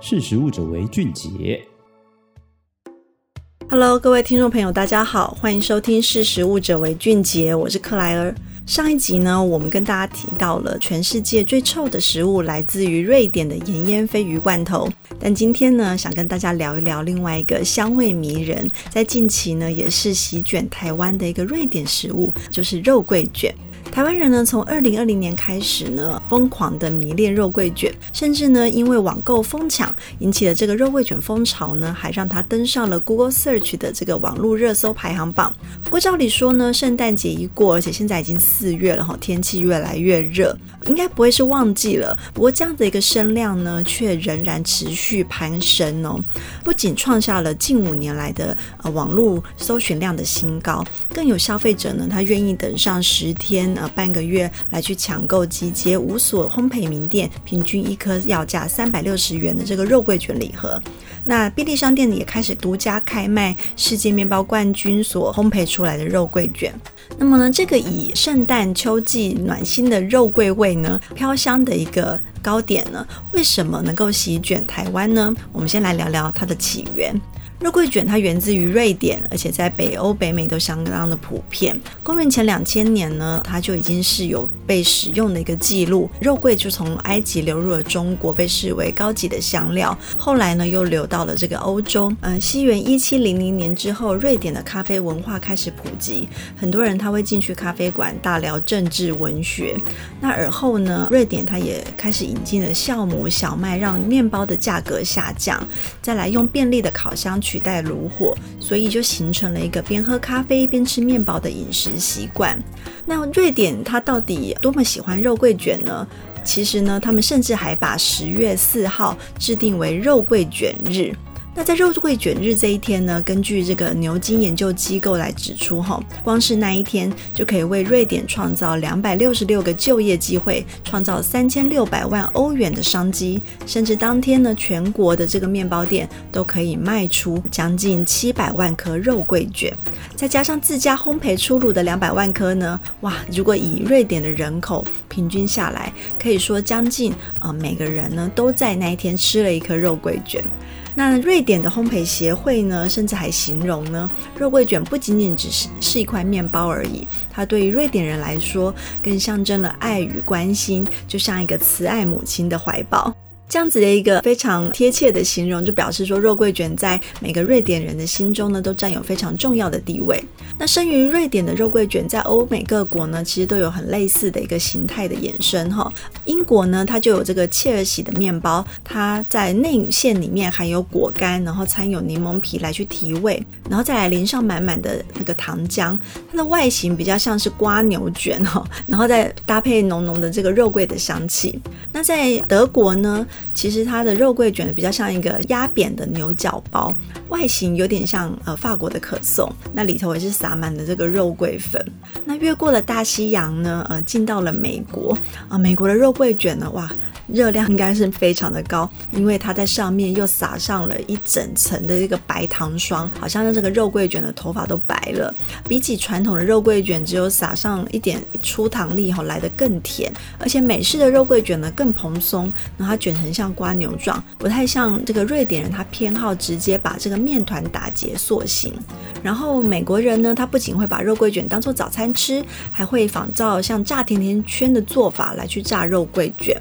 识食物者为俊杰。Hello，各位听众朋友，大家好，欢迎收听《识食物者为俊杰》，我是克莱尔。上一集呢，我们跟大家提到了全世界最臭的食物来自于瑞典的盐腌鲱鱼罐头。但今天呢，想跟大家聊一聊另外一个香味迷人，在近期呢也是席卷台湾的一个瑞典食物，就是肉桂卷。台湾人呢，从二零二零年开始呢，疯狂的迷恋肉桂卷，甚至呢，因为网购疯抢引起了这个肉桂卷风潮呢，还让它登上了 Google Search 的这个网络热搜排行榜。不过照理说呢，圣诞节一过，而且现在已经四月了哈，天气越来越热，应该不会是旺季了。不过这样的一个声量呢，却仍然持续攀升哦，不仅创下了近五年来的呃网络搜寻量的新高，更有消费者呢，他愿意等上十天呃。半个月来去抢购集结五所烘焙名店，平均一颗要价三百六十元的这个肉桂卷礼盒。那便利商店也开始独家开卖世界面包冠军所烘焙出来的肉桂卷。那么呢，这个以圣诞秋季暖心的肉桂味呢飘香的一个糕点呢，为什么能够席卷台湾呢？我们先来聊聊它的起源。肉桂卷它源自于瑞典，而且在北欧、北美都相当的普遍。公元前两千年呢，它就已经是有被使用的一个记录。肉桂就从埃及流入了中国，被视为高级的香料。后来呢，又流到了这个欧洲。嗯、西元一七零零年之后，瑞典的咖啡文化开始普及，很多人他会进去咖啡馆大聊政治、文学。那而后呢，瑞典它也开始引进了酵母、小麦，让面包的价格下降。再来用便利的烤箱。取代炉火，所以就形成了一个边喝咖啡边吃面包的饮食习惯。那瑞典它到底多么喜欢肉桂卷呢？其实呢，他们甚至还把十月四号制定为肉桂卷日。那在肉桂卷日这一天呢，根据这个牛津研究机构来指出，哈，光是那一天就可以为瑞典创造两百六十六个就业机会，创造三千六百万欧元的商机，甚至当天呢，全国的这个面包店都可以卖出将近七百万颗肉桂卷，再加上自家烘焙出炉的两百万颗呢，哇，如果以瑞典的人口平均下来，可以说将近啊、每个人呢都在那一天吃了一颗肉桂卷。那瑞典的烘焙协会呢，甚至还形容呢，肉桂卷不仅仅只是是一块面包而已，它对于瑞典人来说，更象征了爱与关心，就像一个慈爱母亲的怀抱。这样子的一个非常贴切的形容，就表示说肉桂卷在每个瑞典人的心中呢，都占有非常重要的地位。那生于瑞典的肉桂卷，在欧美各国呢，其实都有很类似的一个形态的衍生哈。英国呢，它就有这个切尔西的面包，它在内馅里面含有果干，然后掺有柠檬皮来去提味，然后再来淋上满满的那个糖浆，它的外形比较像是瓜牛卷哈，然后再搭配浓浓的这个肉桂的香气。那在德国呢，其实它的肉桂卷比较像一个压扁的牛角包，外形有点像呃法国的可颂，那里头也是撒满了这个肉桂粉。那越过了大西洋呢，呃，进到了美国啊，美国的肉桂卷呢，哇，热量应该是非常的高，因为它在上面又撒上了一整层的这个白糖霜，好像让这个肉桂卷的头发都白了。比起传统的肉桂卷，只有撒上一点粗糖粒后来得更甜，而且美式的肉桂卷呢更蓬松，然后它卷成。很像瓜牛状，不太像这个瑞典人，他偏好直接把这个面团打结塑形。然后美国人呢，他不仅会把肉桂卷当做早餐吃，还会仿照像炸甜甜圈的做法来去炸肉桂卷。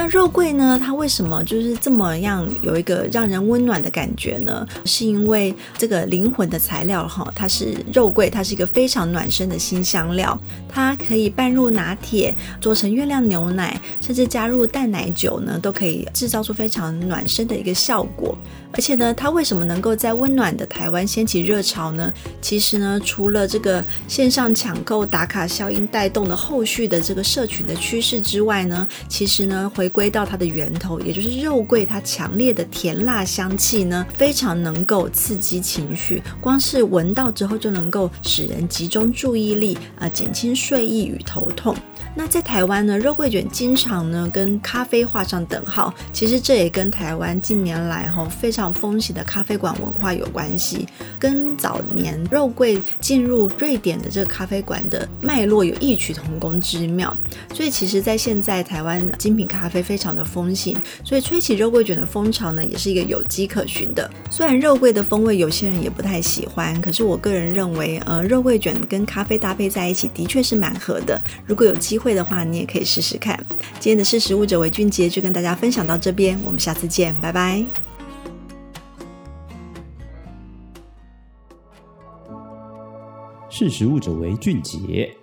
那肉桂呢？它为什么就是这么样有一个让人温暖的感觉呢？是因为这个灵魂的材料哈，它是肉桂，它是一个非常暖身的新香料，它可以拌入拿铁，做成月亮牛奶，甚至加入淡奶酒呢，都可以制造出非常暖身的一个效果。而且呢，它为什么能够在温暖的台湾掀起热潮呢？其实呢，除了这个线上抢购打卡效应带动的后续的这个社群的趋势之外呢，其实呢，回归到它的源头，也就是肉桂，它强烈的甜辣香气呢，非常能够刺激情绪，光是闻到之后就能够使人集中注意力啊，减轻睡意与头痛。那在台湾呢，肉桂卷经常呢跟咖啡画上等号。其实这也跟台湾近年来哈非常风行的咖啡馆文化有关系，跟早年肉桂进入瑞典的这个咖啡馆的脉络有异曲同工之妙。所以其实，在现在台湾精品咖啡非常的风行，所以吹起肉桂卷的风潮呢，也是一个有迹可循的。虽然肉桂的风味有些人也不太喜欢，可是我个人认为，呃，肉桂卷跟咖啡搭配在一起的确是蛮合的。如果有机会会的话，你也可以试试看。今天的识时务者为俊杰就跟大家分享到这边，我们下次见，拜拜。识时务者为俊杰。